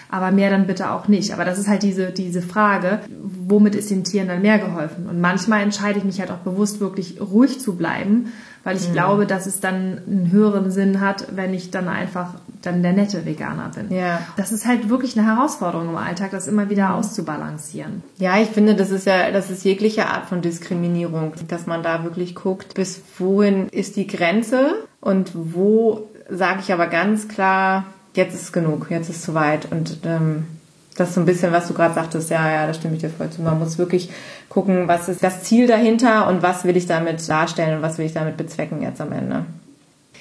Aber mehr dann bitte auch nicht. Aber das ist halt diese, diese Frage, womit ist den Tieren dann mehr geholfen? Und manchmal entscheide ich mich halt auch bewusst wirklich ruhig zu bleiben weil ich mhm. glaube, dass es dann einen höheren Sinn hat, wenn ich dann einfach dann der nette Veganer bin. Ja. Das ist halt wirklich eine Herausforderung im Alltag, das immer wieder mhm. auszubalancieren. Ja, ich finde, das ist ja, das ist jegliche Art von Diskriminierung, dass man da wirklich guckt, bis wohin ist die Grenze und wo sage ich aber ganz klar, jetzt ist genug, jetzt ist zu weit und ähm, das ist so ein bisschen, was du gerade sagtest, ja, ja, da stimme ich dir voll zu. Man muss wirklich gucken, was ist das Ziel dahinter und was will ich damit darstellen und was will ich damit bezwecken jetzt am Ende.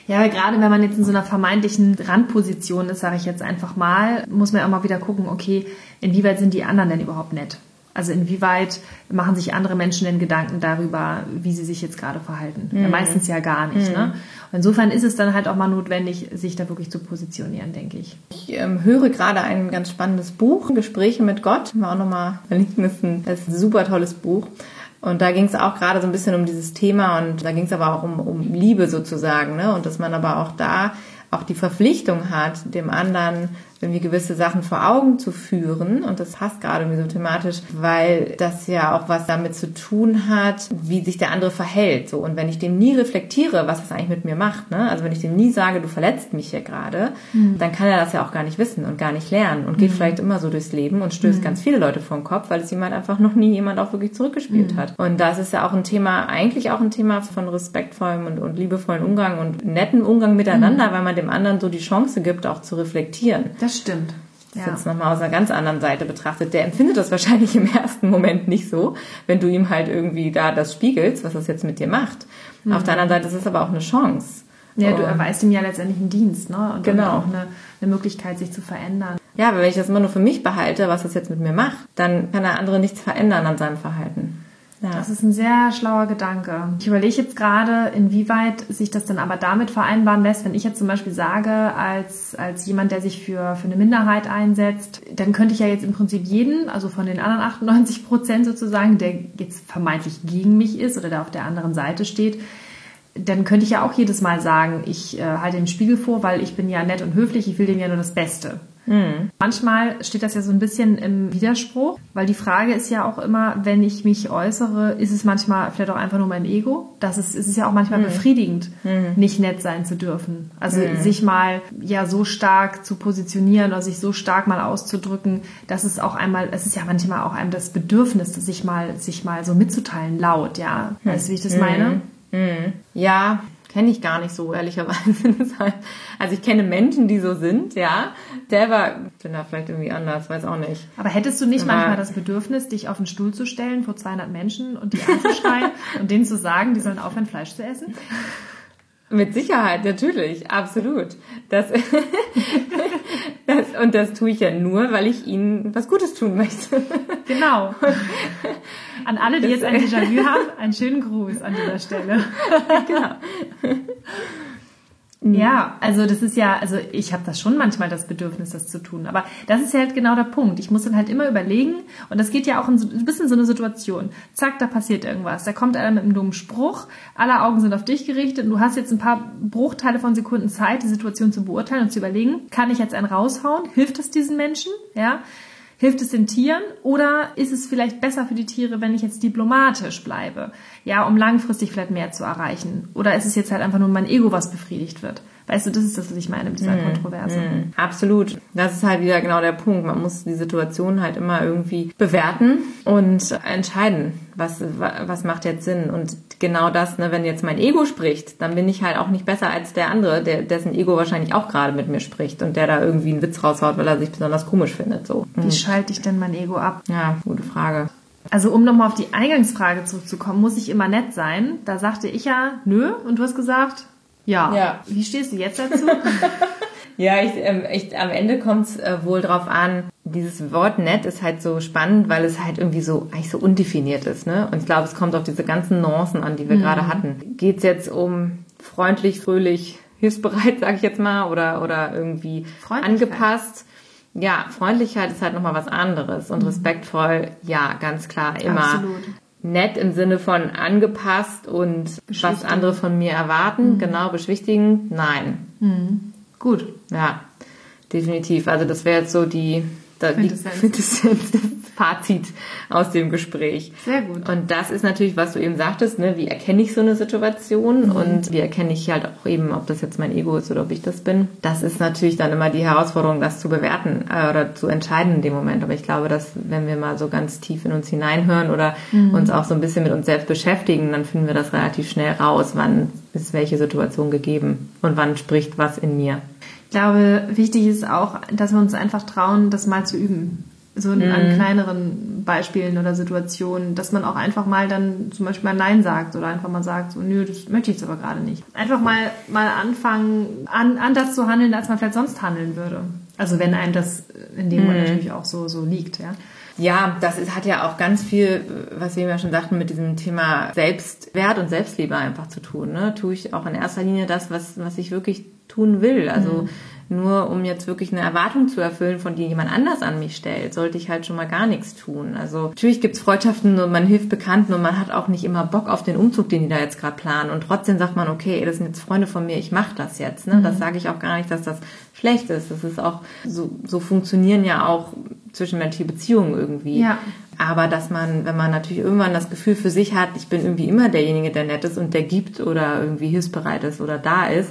Ja, gerade wenn man jetzt in so einer vermeintlichen Randposition ist, sage ich jetzt einfach mal, muss man ja auch mal wieder gucken, okay, inwieweit sind die anderen denn überhaupt nett? Also inwieweit machen sich andere Menschen denn Gedanken darüber, wie sie sich jetzt gerade verhalten? Mhm. Ja, meistens ja gar nicht. Mhm. Ne? insofern ist es dann halt auch mal notwendig, sich da wirklich zu positionieren, denke ich. Ich ähm, höre gerade ein ganz spannendes Buch, Gespräche mit Gott. War auch nochmal verlinken, das ist ein, das ist ein super tolles Buch. Und da ging es auch gerade so ein bisschen um dieses Thema und da ging es aber auch um, um Liebe sozusagen, ne? Und dass man aber auch da auch die Verpflichtung hat, dem anderen irgendwie gewisse Sachen vor Augen zu führen. Und das passt gerade irgendwie so thematisch, weil das ja auch was damit zu tun hat, wie sich der andere verhält. So. Und wenn ich dem nie reflektiere, was das eigentlich mit mir macht, ne? also wenn ich dem nie sage, du verletzt mich hier gerade, mhm. dann kann er das ja auch gar nicht wissen und gar nicht lernen und geht mhm. vielleicht immer so durchs Leben und stößt mhm. ganz viele Leute vor den Kopf, weil es jemand einfach noch nie jemand auch wirklich zurückgespielt mhm. hat. Und das ist ja auch ein Thema, eigentlich auch ein Thema von respektvollem und, und liebevollen Umgang und netten Umgang miteinander, mhm. weil man dem anderen so die Chance gibt, auch zu reflektieren. Das stimmt. das ja. jetzt nochmal aus einer ganz anderen Seite betrachtet, der empfindet das wahrscheinlich im ersten Moment nicht so, wenn du ihm halt irgendwie da das spiegelst, was das jetzt mit dir macht. Mhm. Auf der anderen Seite ist es aber auch eine Chance. Ja, du erweist ihm ja letztendlich einen Dienst, ne? Und genau. auch eine, eine Möglichkeit, sich zu verändern. Ja, aber wenn ich das immer nur für mich behalte, was das jetzt mit mir macht, dann kann der andere nichts verändern an seinem Verhalten. Ja. Das ist ein sehr schlauer Gedanke. Ich überlege jetzt gerade, inwieweit sich das dann aber damit vereinbaren lässt, wenn ich jetzt zum Beispiel sage, als, als jemand, der sich für, für eine Minderheit einsetzt, dann könnte ich ja jetzt im Prinzip jeden, also von den anderen 98 Prozent sozusagen, der jetzt vermeintlich gegen mich ist oder der auf der anderen Seite steht, dann könnte ich ja auch jedes Mal sagen, ich äh, halte den Spiegel vor, weil ich bin ja nett und höflich, ich will dem ja nur das Beste. Mhm. Manchmal steht das ja so ein bisschen im Widerspruch, weil die Frage ist ja auch immer, wenn ich mich äußere, ist es manchmal vielleicht auch einfach nur mein Ego. Das ist, es ist ja auch manchmal mhm. befriedigend, mhm. nicht nett sein zu dürfen. Also mhm. sich mal ja so stark zu positionieren oder sich so stark mal auszudrücken, dass es auch einmal, es ist ja manchmal auch einem das Bedürfnis, sich mal, sich mal so mitzuteilen, laut, ja. Weißt du, wie ich das meine? Mhm. Ja, kenne ich gar nicht so, ehrlicherweise. Also ich kenne Menschen, die so sind, ja. Selber bin da vielleicht irgendwie anders, weiß auch nicht. Aber hättest du nicht Aber manchmal das Bedürfnis, dich auf den Stuhl zu stellen vor 200 Menschen und die anzuschreien und denen zu sagen, die sollen aufhören, Fleisch zu essen? Mit Sicherheit, natürlich, absolut. Das, das, und das tue ich ja nur, weil ich ihnen was Gutes tun möchte. Genau. An alle, die jetzt ein Déjà-vu haben, einen schönen Gruß an dieser Stelle. Genau. Mhm. Ja, also das ist ja, also ich habe das schon manchmal das Bedürfnis, das zu tun. Aber das ist ja halt genau der Punkt. Ich muss dann halt immer überlegen, und das geht ja auch in so, ein bisschen so eine Situation. Zack, da passiert irgendwas. Da kommt einer mit einem dummen Spruch, alle Augen sind auf dich gerichtet und du hast jetzt ein paar Bruchteile von Sekunden Zeit, die Situation zu beurteilen und zu überlegen, kann ich jetzt einen raushauen? Hilft es diesen Menschen? Ja. Hilft es den Tieren oder ist es vielleicht besser für die Tiere, wenn ich jetzt diplomatisch bleibe? Ja, um langfristig vielleicht mehr zu erreichen. Oder ist es jetzt halt einfach nur mein Ego, was befriedigt wird? Weißt du, das ist das, was ich meine mit dieser mm, Kontroverse. Mm, absolut. Das ist halt wieder genau der Punkt. Man muss die Situation halt immer irgendwie bewerten und entscheiden, was, was macht jetzt Sinn. Und genau das, ne, wenn jetzt mein Ego spricht, dann bin ich halt auch nicht besser als der andere, der, dessen Ego wahrscheinlich auch gerade mit mir spricht und der da irgendwie einen Witz raushaut, weil er sich besonders komisch findet. So. Wie schalte ich denn mein Ego ab? Ja, gute Frage. Also um nochmal auf die Eingangsfrage zurückzukommen, muss ich immer nett sein? Da sagte ich ja, nö, und du hast gesagt, ja. ja. Wie stehst du jetzt dazu? ja, ich, ähm, ich, am Ende kommt es äh, wohl drauf an. Dieses Wort nett ist halt so spannend, weil es halt irgendwie so eigentlich so undefiniert ist. Ne? Und ich glaube, es kommt auf diese ganzen Nuancen an, die wir mhm. gerade hatten. Geht es jetzt um freundlich, fröhlich, hilfsbereit, sage ich jetzt mal, oder, oder irgendwie angepasst? Ja, Freundlichkeit ist halt nochmal was anderes und mhm. respektvoll, ja, ganz klar, immer. Absolut nett im Sinne von angepasst und was andere von mir erwarten, mhm. genau, beschwichtigen, nein. Mhm. Gut. Ja, definitiv. Also das wäre jetzt so die, da, Quintessenz, Fazit aus dem Gespräch. Sehr gut. Und das ist natürlich, was du eben sagtest, ne, wie erkenne ich so eine Situation mhm. und wie erkenne ich halt auch eben, ob das jetzt mein Ego ist oder ob ich das bin. Das ist natürlich dann immer die Herausforderung, das zu bewerten äh, oder zu entscheiden in dem Moment. Aber ich glaube, dass wenn wir mal so ganz tief in uns hineinhören oder mhm. uns auch so ein bisschen mit uns selbst beschäftigen, dann finden wir das relativ schnell raus, wann ist welche Situation gegeben und wann spricht was in mir. Ich glaube, wichtig ist auch, dass wir uns einfach trauen, das mal zu üben so mhm. an kleineren Beispielen oder Situationen, dass man auch einfach mal dann zum Beispiel mal Nein sagt oder einfach mal sagt, so, nö, das möchte ich jetzt aber gerade nicht. Einfach mal, mal anfangen, an, anders zu handeln, als man vielleicht sonst handeln würde. Also wenn einem das in dem mhm. Moment natürlich auch so, so liegt, ja. Ja, das ist, hat ja auch ganz viel, was wir ja schon sagten, mit diesem Thema Selbstwert und Selbstliebe einfach zu tun. Ne? Tue ich auch in erster Linie das, was, was ich wirklich tun will. Also mhm nur um jetzt wirklich eine Erwartung zu erfüllen, von die jemand anders an mich stellt, sollte ich halt schon mal gar nichts tun. Also natürlich gibt's Freundschaften und man hilft Bekannten und man hat auch nicht immer Bock auf den Umzug, den die da jetzt gerade planen. Und trotzdem sagt man, okay, das sind jetzt Freunde von mir, ich mache das jetzt. Ne? Mhm. Das sage ich auch gar nicht, dass das schlecht ist. Das ist auch, so, so funktionieren ja auch zwischenmenschliche Beziehungen irgendwie. Ja. Aber dass man, wenn man natürlich irgendwann das Gefühl für sich hat, ich bin irgendwie immer derjenige, der nett ist und der gibt oder irgendwie hilfsbereit ist oder da ist,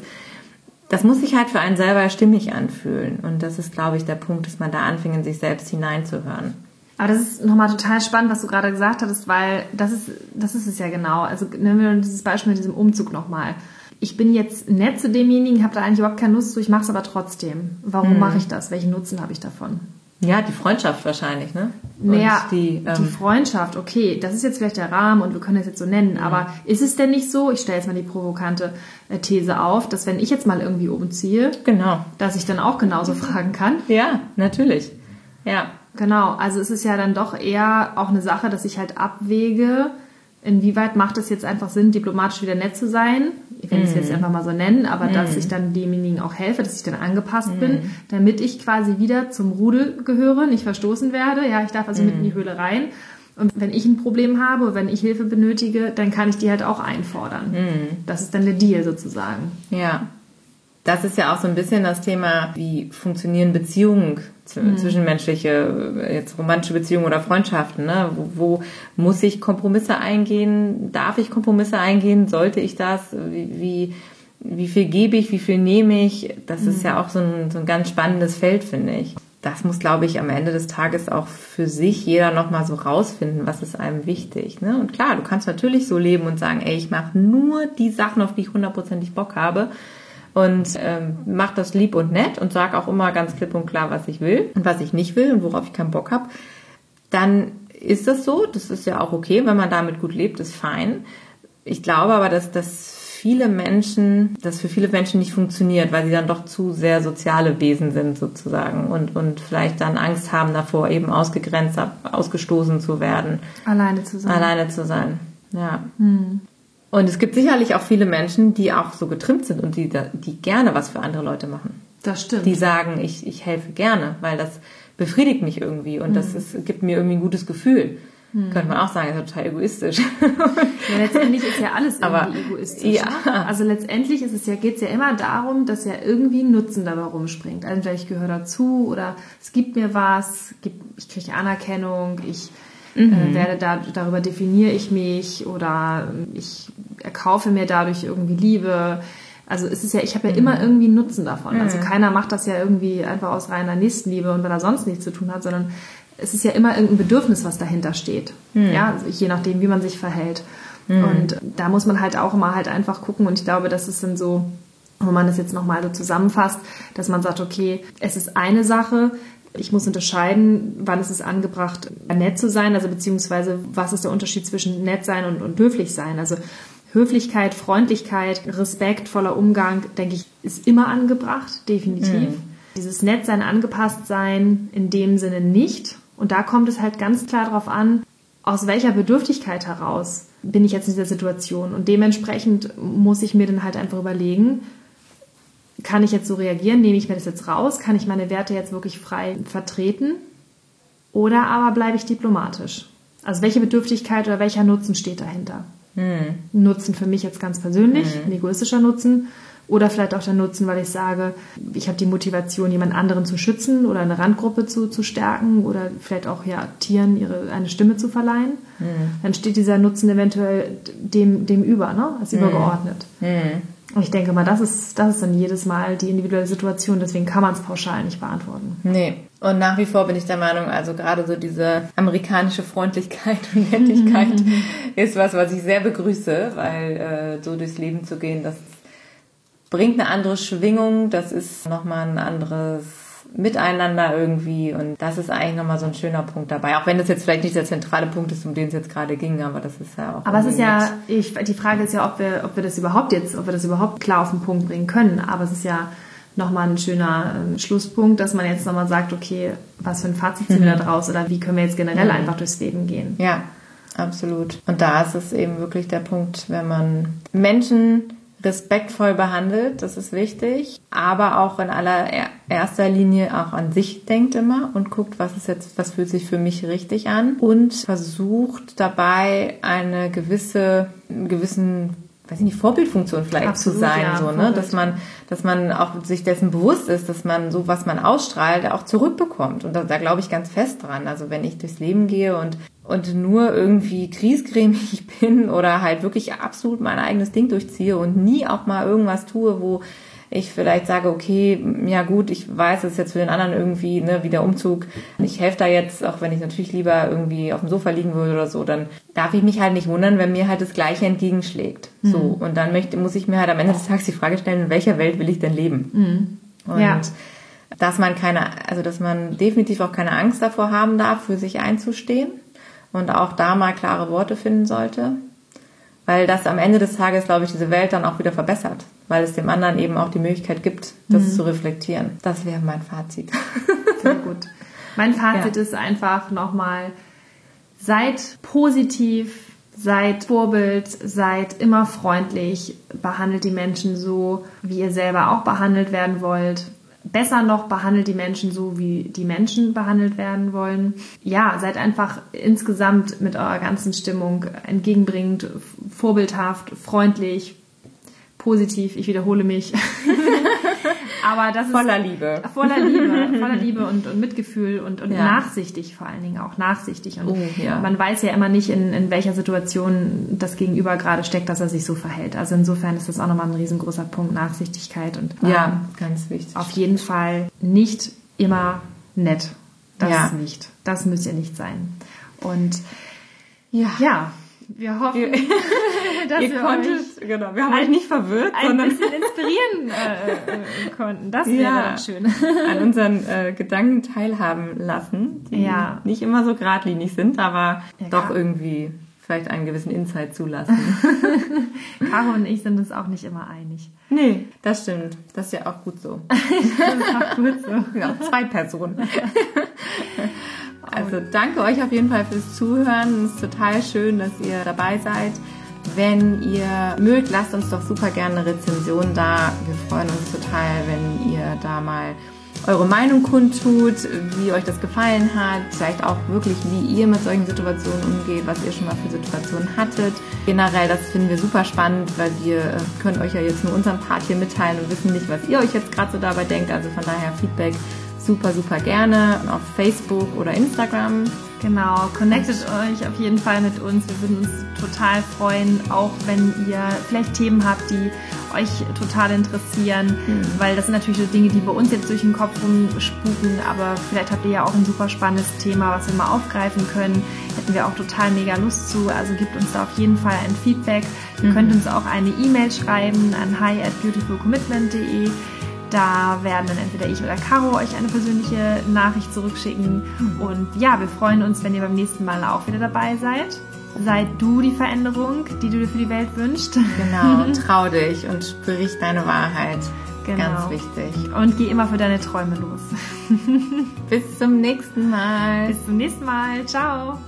das muss sich halt für einen selber stimmig anfühlen. Und das ist, glaube ich, der Punkt, dass man da anfängt, in sich selbst hineinzuhören. Aber das ist nochmal total spannend, was du gerade gesagt hattest, weil das ist, das ist es ja genau. Also nehmen wir dieses Beispiel mit diesem Umzug nochmal. ich bin jetzt nett zu demjenigen, habe da eigentlich überhaupt keine Lust zu, ich mache es aber trotzdem. Warum mhm. mache ich das? Welchen Nutzen habe ich davon? Ja, die Freundschaft wahrscheinlich, ne? naja, die, ähm, die Freundschaft, okay, das ist jetzt vielleicht der Rahmen und wir können es jetzt so nennen, mhm. aber ist es denn nicht so, ich stelle jetzt mal die provokante äh, These auf, dass wenn ich jetzt mal irgendwie umziehe, genau. dass ich dann auch genauso fragen kann? Ja, natürlich. Ja. Genau, also es ist ja dann doch eher auch eine Sache, dass ich halt abwäge, inwieweit macht es jetzt einfach Sinn, diplomatisch wieder nett zu sein? Ich werde es jetzt mhm. einfach mal so nennen, aber mm. dass ich dann demjenigen auch helfe, dass ich dann angepasst mm. bin, mhm. damit ich quasi wieder zum Rudel gehöre, nicht verstoßen werde. Ja, ich darf also mm. mit in die mhm. Höhle rein. Und wenn ich ein Problem habe, wenn ich Hilfe benötige, dann kann ich die halt auch einfordern. Das ist dann der Deal sozusagen. Ja. Das ist ja auch so ein bisschen das Thema, wie funktionieren Beziehungen mhm. Zwischenmenschliche, jetzt romantische Beziehungen oder Freundschaften. Ne? Wo, wo, muss ich Kompromisse eingehen? Darf ich Kompromisse eingehen? Sollte ich das? Wie, wie, viel gebe ich? Wie viel nehme ich? Das ist ja auch so ein, so ein ganz spannendes Feld, finde ich. Das muss, glaube ich, am Ende des Tages auch für sich jeder nochmal so rausfinden, was ist einem wichtig. Ne? Und klar, du kannst natürlich so leben und sagen, ey, ich mache nur die Sachen, auf die ich hundertprozentig Bock habe und ähm, mach das lieb und nett und sag auch immer ganz klipp und klar, was ich will und was ich nicht will und worauf ich keinen Bock habe, dann ist das so. Das ist ja auch okay, wenn man damit gut lebt, ist fein. Ich glaube aber, dass das viele Menschen, das für viele Menschen nicht funktioniert, weil sie dann doch zu sehr soziale Wesen sind sozusagen und, und vielleicht dann Angst haben davor, eben ausgegrenzt, ausgestoßen zu werden. Alleine zu sein. Alleine zu sein, ja. Hm. Und es gibt sicherlich auch viele Menschen, die auch so getrimmt sind und die, die gerne was für andere Leute machen. Das stimmt. Die sagen, ich, ich helfe gerne, weil das befriedigt mich irgendwie und mhm. das ist, gibt mir irgendwie ein gutes Gefühl. Mhm. Könnte man auch sagen, ist ja total egoistisch. Ja, letztendlich ist ja alles irgendwie Aber, egoistisch. Ja. Ne? Also letztendlich ist es ja, geht es ja immer darum, dass ja irgendwie ein Nutzen dabei rumspringt. Also ich gehöre dazu oder es gibt mir was, ich kriege Anerkennung, ich mhm. äh, werde da, darüber definiere ich mich oder ich erkaufe mir dadurch irgendwie Liebe. Also es ist ja, ich habe ja mhm. immer irgendwie einen Nutzen davon. Also mhm. Keiner macht das ja irgendwie einfach aus reiner Nächstenliebe und weil er sonst nichts zu tun hat, sondern es ist ja immer irgendein Bedürfnis, was dahinter steht. Mhm. Ja, also je nachdem, wie man sich verhält. Mhm. Und da muss man halt auch immer halt einfach gucken und ich glaube, das ist dann so, wo man das jetzt nochmal so zusammenfasst, dass man sagt, okay, es ist eine Sache, ich muss unterscheiden, wann ist es angebracht, nett zu sein, also beziehungsweise was ist der Unterschied zwischen nett sein und, und höflich sein. Also Höflichkeit, Freundlichkeit, respektvoller Umgang, denke ich, ist immer angebracht, definitiv. Mhm. Dieses Nettsein, angepasst sein in dem Sinne nicht. Und da kommt es halt ganz klar darauf an, aus welcher Bedürftigkeit heraus bin ich jetzt in dieser Situation. Und dementsprechend muss ich mir dann halt einfach überlegen, kann ich jetzt so reagieren? Nehme ich mir das jetzt raus? Kann ich meine Werte jetzt wirklich frei vertreten? Oder aber bleibe ich diplomatisch? Also welche Bedürftigkeit oder welcher Nutzen steht dahinter? Hm. Nutzen für mich jetzt ganz persönlich, hm. ein egoistischer Nutzen. Oder vielleicht auch der Nutzen, weil ich sage, ich habe die Motivation, jemand anderen zu schützen oder eine Randgruppe zu, zu stärken oder vielleicht auch ja, Tieren ihre, eine Stimme zu verleihen. Hm. Dann steht dieser Nutzen eventuell dem, dem über, ne? als hm. übergeordnet. Und ich denke mal, das ist, das ist dann jedes Mal die individuelle Situation, deswegen kann man es pauschal nicht beantworten. Nee. Und nach wie vor bin ich der Meinung, also gerade so diese amerikanische Freundlichkeit und Nettigkeit ist was, was ich sehr begrüße, weil äh, so durchs Leben zu gehen, das bringt eine andere Schwingung, das ist nochmal ein anderes miteinander irgendwie. Und das ist eigentlich nochmal so ein schöner Punkt dabei. Auch wenn das jetzt vielleicht nicht der zentrale Punkt ist, um den es jetzt gerade ging, aber das ist ja auch. Aber es ist ja, ich, die Frage ist ja, ob wir, ob wir das überhaupt jetzt, ob wir das überhaupt klar auf den Punkt bringen können. Aber es ist ja nochmal ein schöner äh, Schlusspunkt, dass man jetzt nochmal sagt, okay, was für ein Fazit ziehen wir da draus oder wie können wir jetzt generell mhm. einfach durchs Leben gehen. Ja, absolut. Und da ist es eben wirklich der Punkt, wenn man Menschen respektvoll behandelt, das ist wichtig, aber auch in allererster Linie auch an sich denkt immer und guckt, was ist jetzt, was fühlt sich für mich richtig an und versucht dabei eine gewisse, einen gewissen weiß ich nicht, Vorbildfunktion vielleicht Absolut, zu sein, ja, so, ne? Dass man, dass man auch sich dessen bewusst ist, dass man so, was man ausstrahlt, auch zurückbekommt. Und da, da glaube ich ganz fest dran. Also wenn ich durchs Leben gehe und, und nur irgendwie kriesgrämig bin oder halt wirklich absolut mein eigenes Ding durchziehe und nie auch mal irgendwas tue, wo ich vielleicht sage, okay, ja gut, ich weiß, es ist jetzt für den anderen irgendwie, ne, wie der Umzug, ich helfe da jetzt, auch wenn ich natürlich lieber irgendwie auf dem Sofa liegen würde oder so, dann darf ich mich halt nicht wundern, wenn mir halt das Gleiche entgegenschlägt. Mhm. So. Und dann möchte, muss ich mir halt am Ende des Tages die Frage stellen, in welcher Welt will ich denn leben? Mhm. Und ja. dass man keine, also dass man definitiv auch keine Angst davor haben darf, für sich einzustehen und auch da mal klare Worte finden sollte weil das am Ende des Tages, glaube ich, diese Welt dann auch wieder verbessert, weil es dem anderen eben auch die Möglichkeit gibt, das mhm. zu reflektieren. Das wäre mein Fazit. Sehr gut. Mein Fazit ja. ist einfach nochmal, seid positiv, seid Vorbild, seid immer freundlich, behandelt die Menschen so, wie ihr selber auch behandelt werden wollt besser noch, behandelt die Menschen so, wie die Menschen behandelt werden wollen. Ja, seid einfach insgesamt mit eurer ganzen Stimmung entgegenbringend, vorbildhaft, freundlich, positiv. Ich wiederhole mich. Aber das voller ist Liebe. Voller Liebe, voller Liebe und, und Mitgefühl und, und ja. nachsichtig vor allen Dingen auch nachsichtig. Und oh, ja. man weiß ja immer nicht, in, in welcher Situation das Gegenüber gerade steckt, dass er sich so verhält. Also insofern ist das auch nochmal ein riesengroßer Punkt, Nachsichtigkeit und ja, ähm, ganz wichtig. Auf jeden Fall nicht immer nett. Das ja. nicht. Das müsst ihr nicht sein. Und ja, ja wir hoffen, dass ihr konntet, euch genau, wir haben euch nicht verwirrt, ein sondern bisschen inspirieren äh, äh, konnten. Das wäre ja, schön. an unseren äh, Gedanken teilhaben lassen, die ja. nicht immer so geradlinig sind, aber ja, doch klar. irgendwie vielleicht einen gewissen Insight zulassen. Caro und ich sind uns auch nicht immer einig. Nee, das stimmt. Das ist ja auch gut so. das ist auch gut so. Ja, zwei Personen. Also danke euch auf jeden Fall fürs Zuhören. Es ist total schön, dass ihr dabei seid. Wenn ihr mögt, lasst uns doch super gerne eine Rezension da. Wir freuen uns total, wenn ihr da mal eure Meinung kundtut, wie euch das gefallen hat, vielleicht auch wirklich, wie ihr mit solchen Situationen umgeht, was ihr schon mal für Situationen hattet. Generell, das finden wir super spannend, weil wir äh, können euch ja jetzt nur unseren Part hier mitteilen und wissen nicht, was ihr euch jetzt gerade so dabei denkt. Also von daher Feedback super, super gerne auf Facebook oder Instagram. Genau, connectet euch auf jeden Fall mit uns. Wir würden uns total freuen, auch wenn ihr vielleicht Themen habt, die euch total interessieren, mhm. weil das sind natürlich so Dinge, die bei uns jetzt durch den Kopf rumspuken, aber vielleicht habt ihr ja auch ein super spannendes Thema, was wir mal aufgreifen können. Hätten wir auch total mega Lust zu. Also gebt uns da auf jeden Fall ein Feedback. Ihr mhm. könnt uns auch eine E-Mail schreiben an hi at beautifulcommitment.de. Da werden dann entweder ich oder Caro euch eine persönliche Nachricht zurückschicken. Und ja, wir freuen uns, wenn ihr beim nächsten Mal auch wieder dabei seid. Sei du die Veränderung, die du dir für die Welt wünschst. Genau, trau dich und sprich deine Wahrheit. Genau. Ganz wichtig. Und geh immer für deine Träume los. Bis zum nächsten Mal. Bis zum nächsten Mal. Ciao.